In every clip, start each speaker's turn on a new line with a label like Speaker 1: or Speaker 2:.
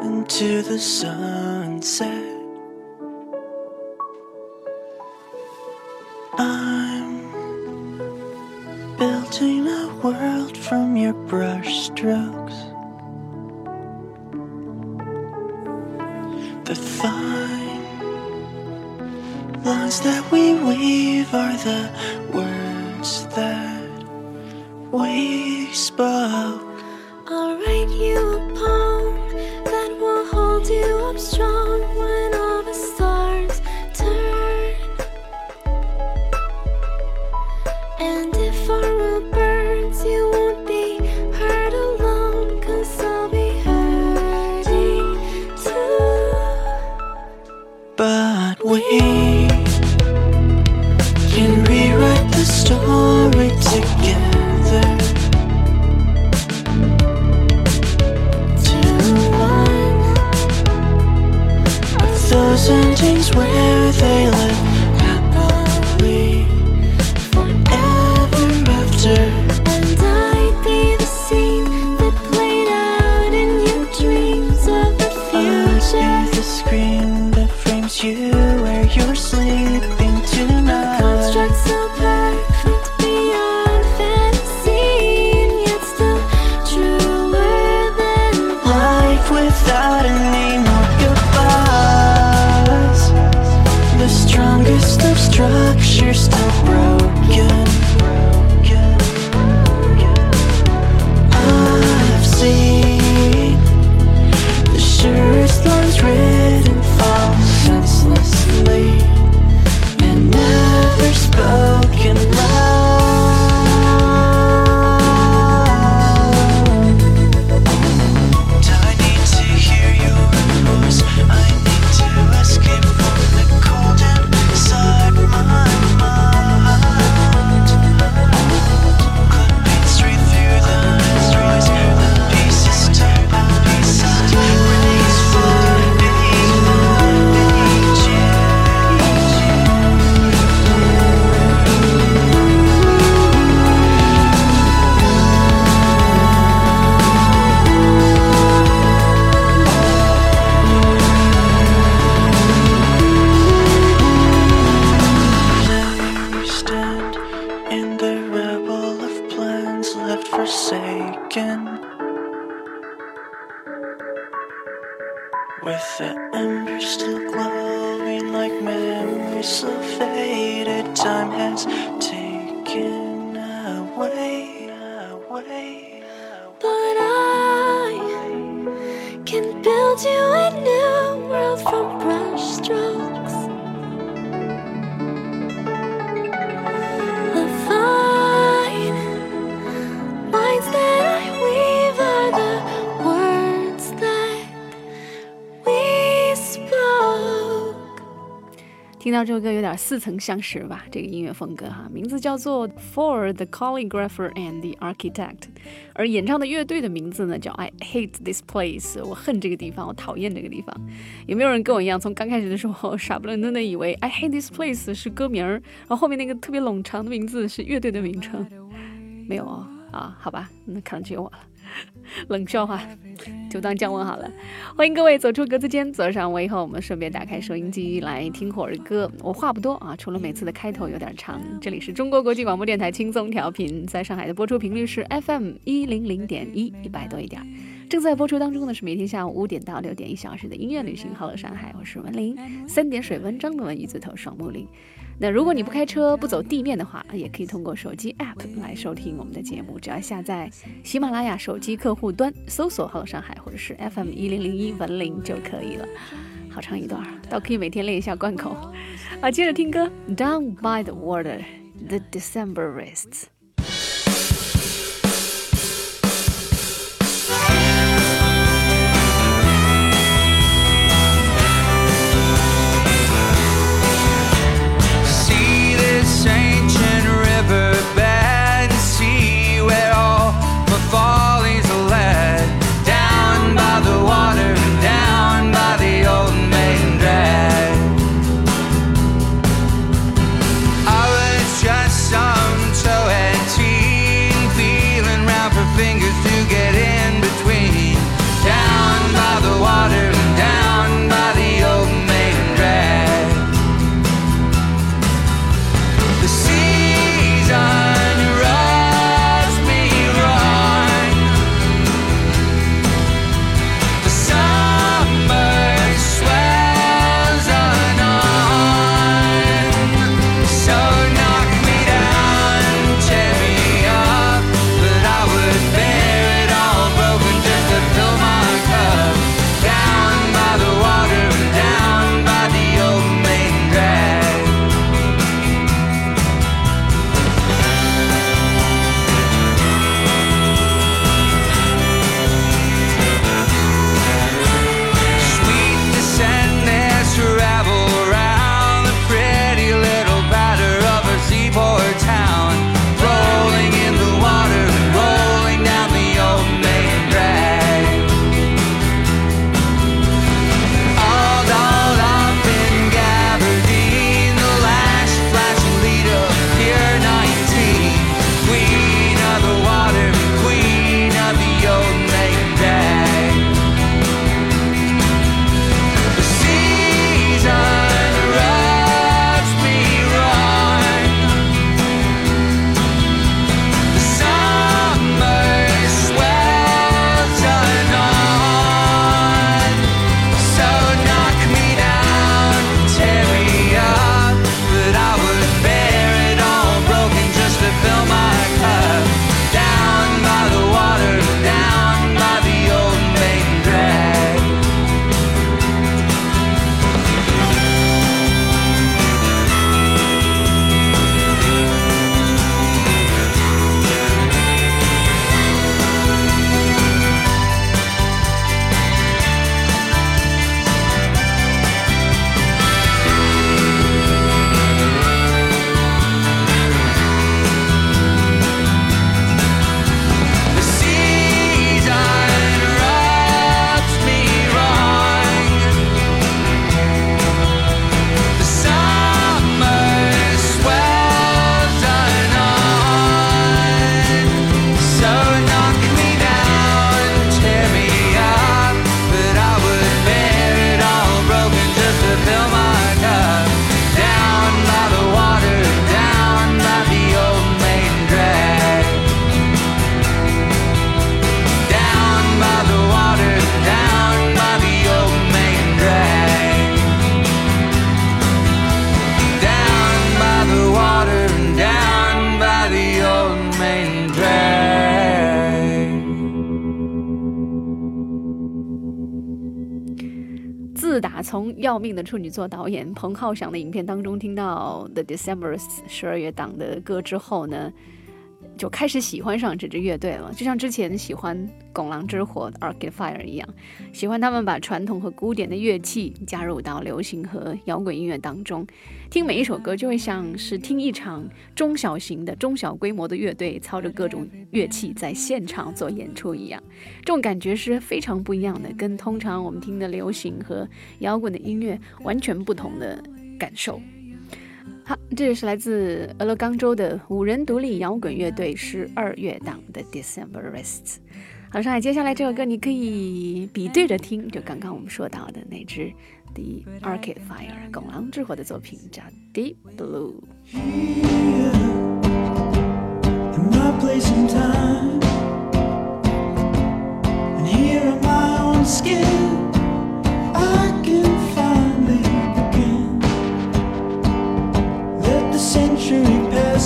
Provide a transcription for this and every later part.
Speaker 1: into the sunset. I'm building a world from your brush strokes. The fine lines that we weave are the words that we spoke. I'll write you a that will hold you up strong With the embers still glowing like memories so faded, time has taken away, away. But I can build you 听到这首歌有点似曾相识吧？这个音乐风格哈，名字叫做 For the Calligrapher and the Architect，而演唱的乐队的名字呢叫 I Hate This Place，我恨这个地方，我讨厌这个地方。有没有人跟我一样，从刚开始的时候傻不愣登的以为 I Hate This Place 是歌名儿，然后后面那个特别冗长的名字是乐队的名称？没有哦，啊，好吧，那可能只有我了。冷笑话，就当降温好了。欢迎各位走出格子间，走上我以后，我们顺便打开收音机来听会儿歌。我话不多啊，除了每次的开头有点长。这里是中国国际广播电台轻松调频，在上海的播出频率是 FM 一零零点一，一百多一点。正在播出当中的是每天下午五点到六点一小时的音乐旅行。Hello 上海，我是文林，三点水文章的文，一字头双木林。那如果你不开车不走地面的话，也可以通过手机 App 来收听我们的节目。只要下载喜马拉雅手机客户端，搜索 “Hello 上海”或者是 FM 一零零一文林就可以了。好长一段，倒可以每天练一下贯口。啊，接着听歌，Down by the Water，The Decemberists。
Speaker 2: 要命的处女座导演彭浩翔的影片当中听到 The December 十二月档的歌之后呢？就开始喜欢上这支乐队了，就像之前喜欢《拱狼之火》Arcade Fire 一样，喜欢他们把传统和古典的乐器加入到流行和摇滚音乐当中。听每一首歌，就会像是听一场中小型的、中小规模的乐队操着各种乐器在现场做演出一样。这种感觉是非常不一样的，跟通常我们听的流行和摇滚的音乐完全不同的感受。好，这是来自俄勒冈州的五人独立摇滚乐队十二乐档的 Decemberists。好，上海，接下来这首歌你可以比对着听，就刚刚我们说到的那支 The Arcade Fire 拱狼之火的作品，叫 Deep Blue。
Speaker 3: century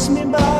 Speaker 3: pass me by,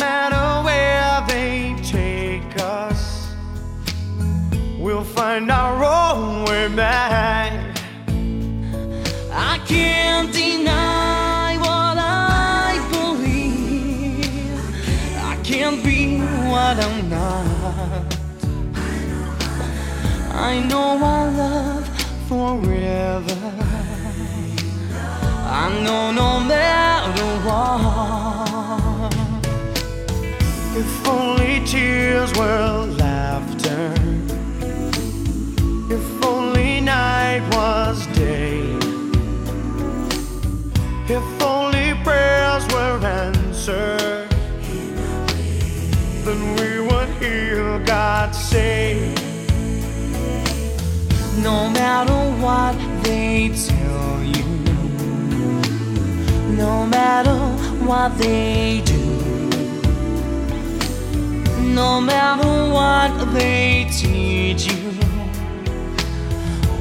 Speaker 4: Matter where they take us, we'll find our own way back. I can't deny what I believe. I can't be what I'm not. I know I love forever. I know no matter what. If only tears were laughter. If only night was day. If only prayers were answered. Then we would hear God say. No matter what they tell you, no matter what they do. No matter what they teach you,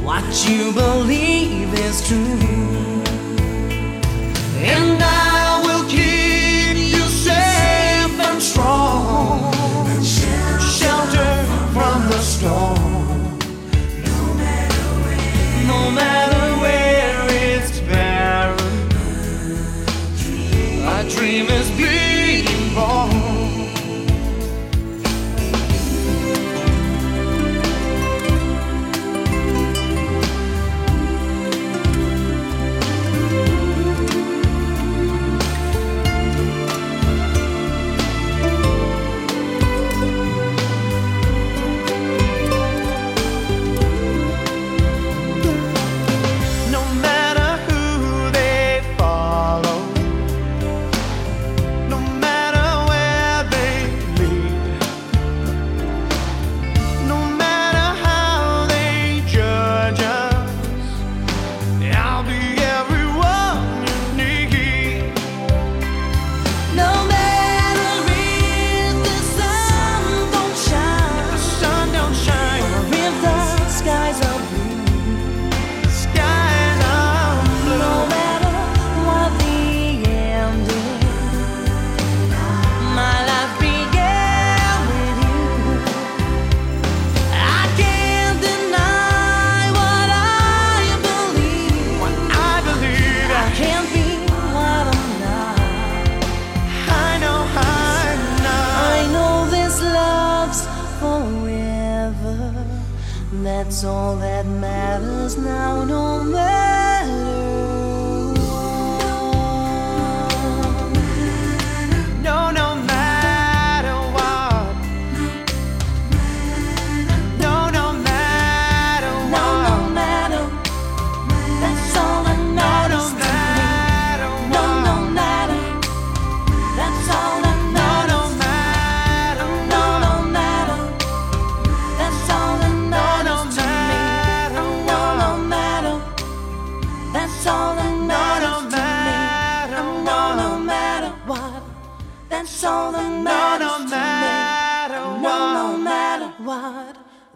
Speaker 4: what you believe is true. And I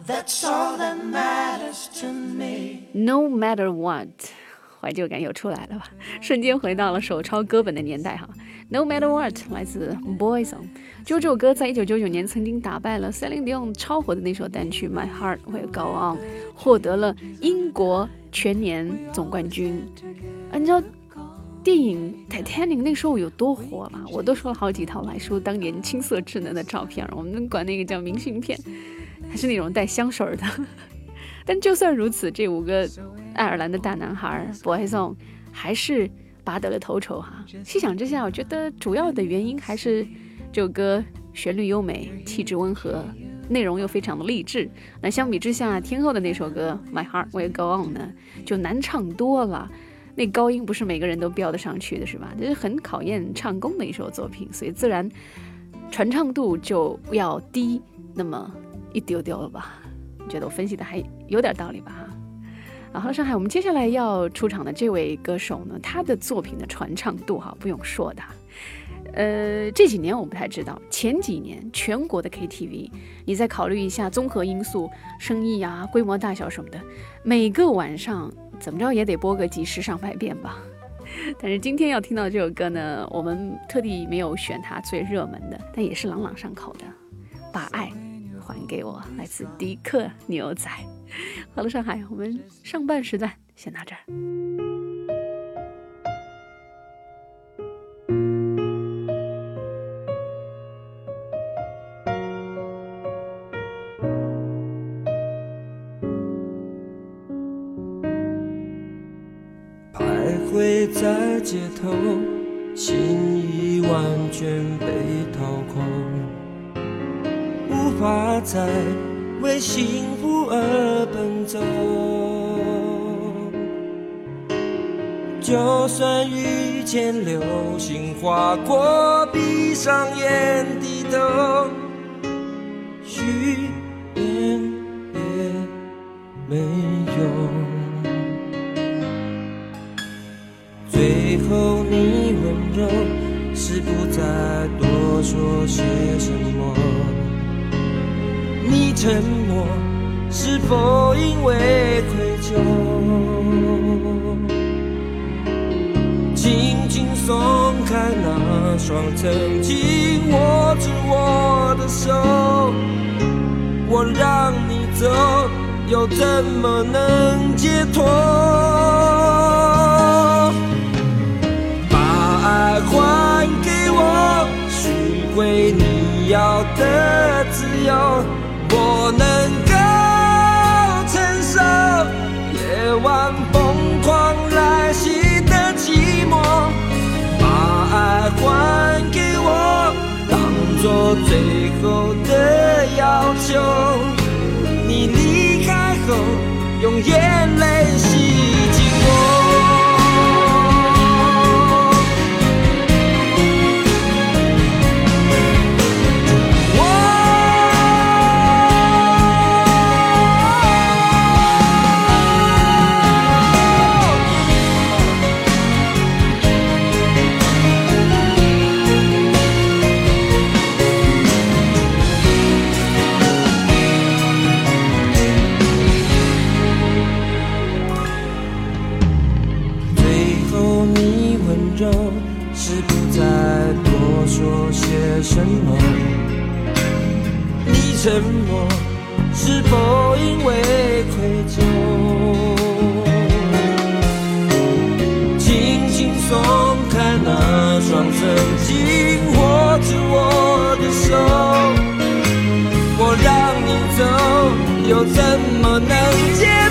Speaker 4: That's all that matters to me. No matter what，
Speaker 2: 怀旧感又出来了吧？瞬间回到了手抄歌本的年代哈。No matter what 来自 Boyzone，就这首歌在一九九九年曾经打败了 Celine Dion 超火的那首单曲 My Heart Will Go On，获得了英国全年总冠军。啊，你知道电影《Titanic》那时候有多火嘛？我都说了好几套来说当年青涩稚嫩的照片，我们管那个叫明信片，还是那种带香水的。但就算如此，这五个爱尔兰的大男孩 Boy Song 还是拔得了头筹哈。细想之下，我觉得主要的原因还是这首歌旋律优美，气质温和。内容又非常的励志，那相比之下，天后的那首歌《My Heart Will Go On》呢，就难唱多了。那高音不是每个人都飙得上去的，是吧？这是很考验唱功的一首作品，所以自然传唱度就要低那么一丢丢了吧？觉得我分析的还有点道理吧？哈，好了，上海，我们接下来要出场的这位歌手呢，他的作品的传唱度哈，不用说的。呃，这几年我不太知道，前几年全国的 KTV，你再考虑一下综合因素，生意啊、规模大小什么的，每个晚上怎么着也得播个几十上百遍吧。但是今天要听到这首歌呢，我们特地没有选它最热门的，但也是朗朗上口的，《把爱还给我》，来自迪克牛仔。好了，上海，我们上半时段先到这儿。
Speaker 5: 徘徊在街头，心已完全被在为幸福而奔走。就算遇见流星划过，闭上眼低头，许那双曾经握住我的手，我让你走，又怎么能解脱？最后的要求。你离开后，用眼泪是不再多说些什么，你沉默，是否因为愧疚？轻轻松开那双曾经握住我的手，我让你走，又怎么能解？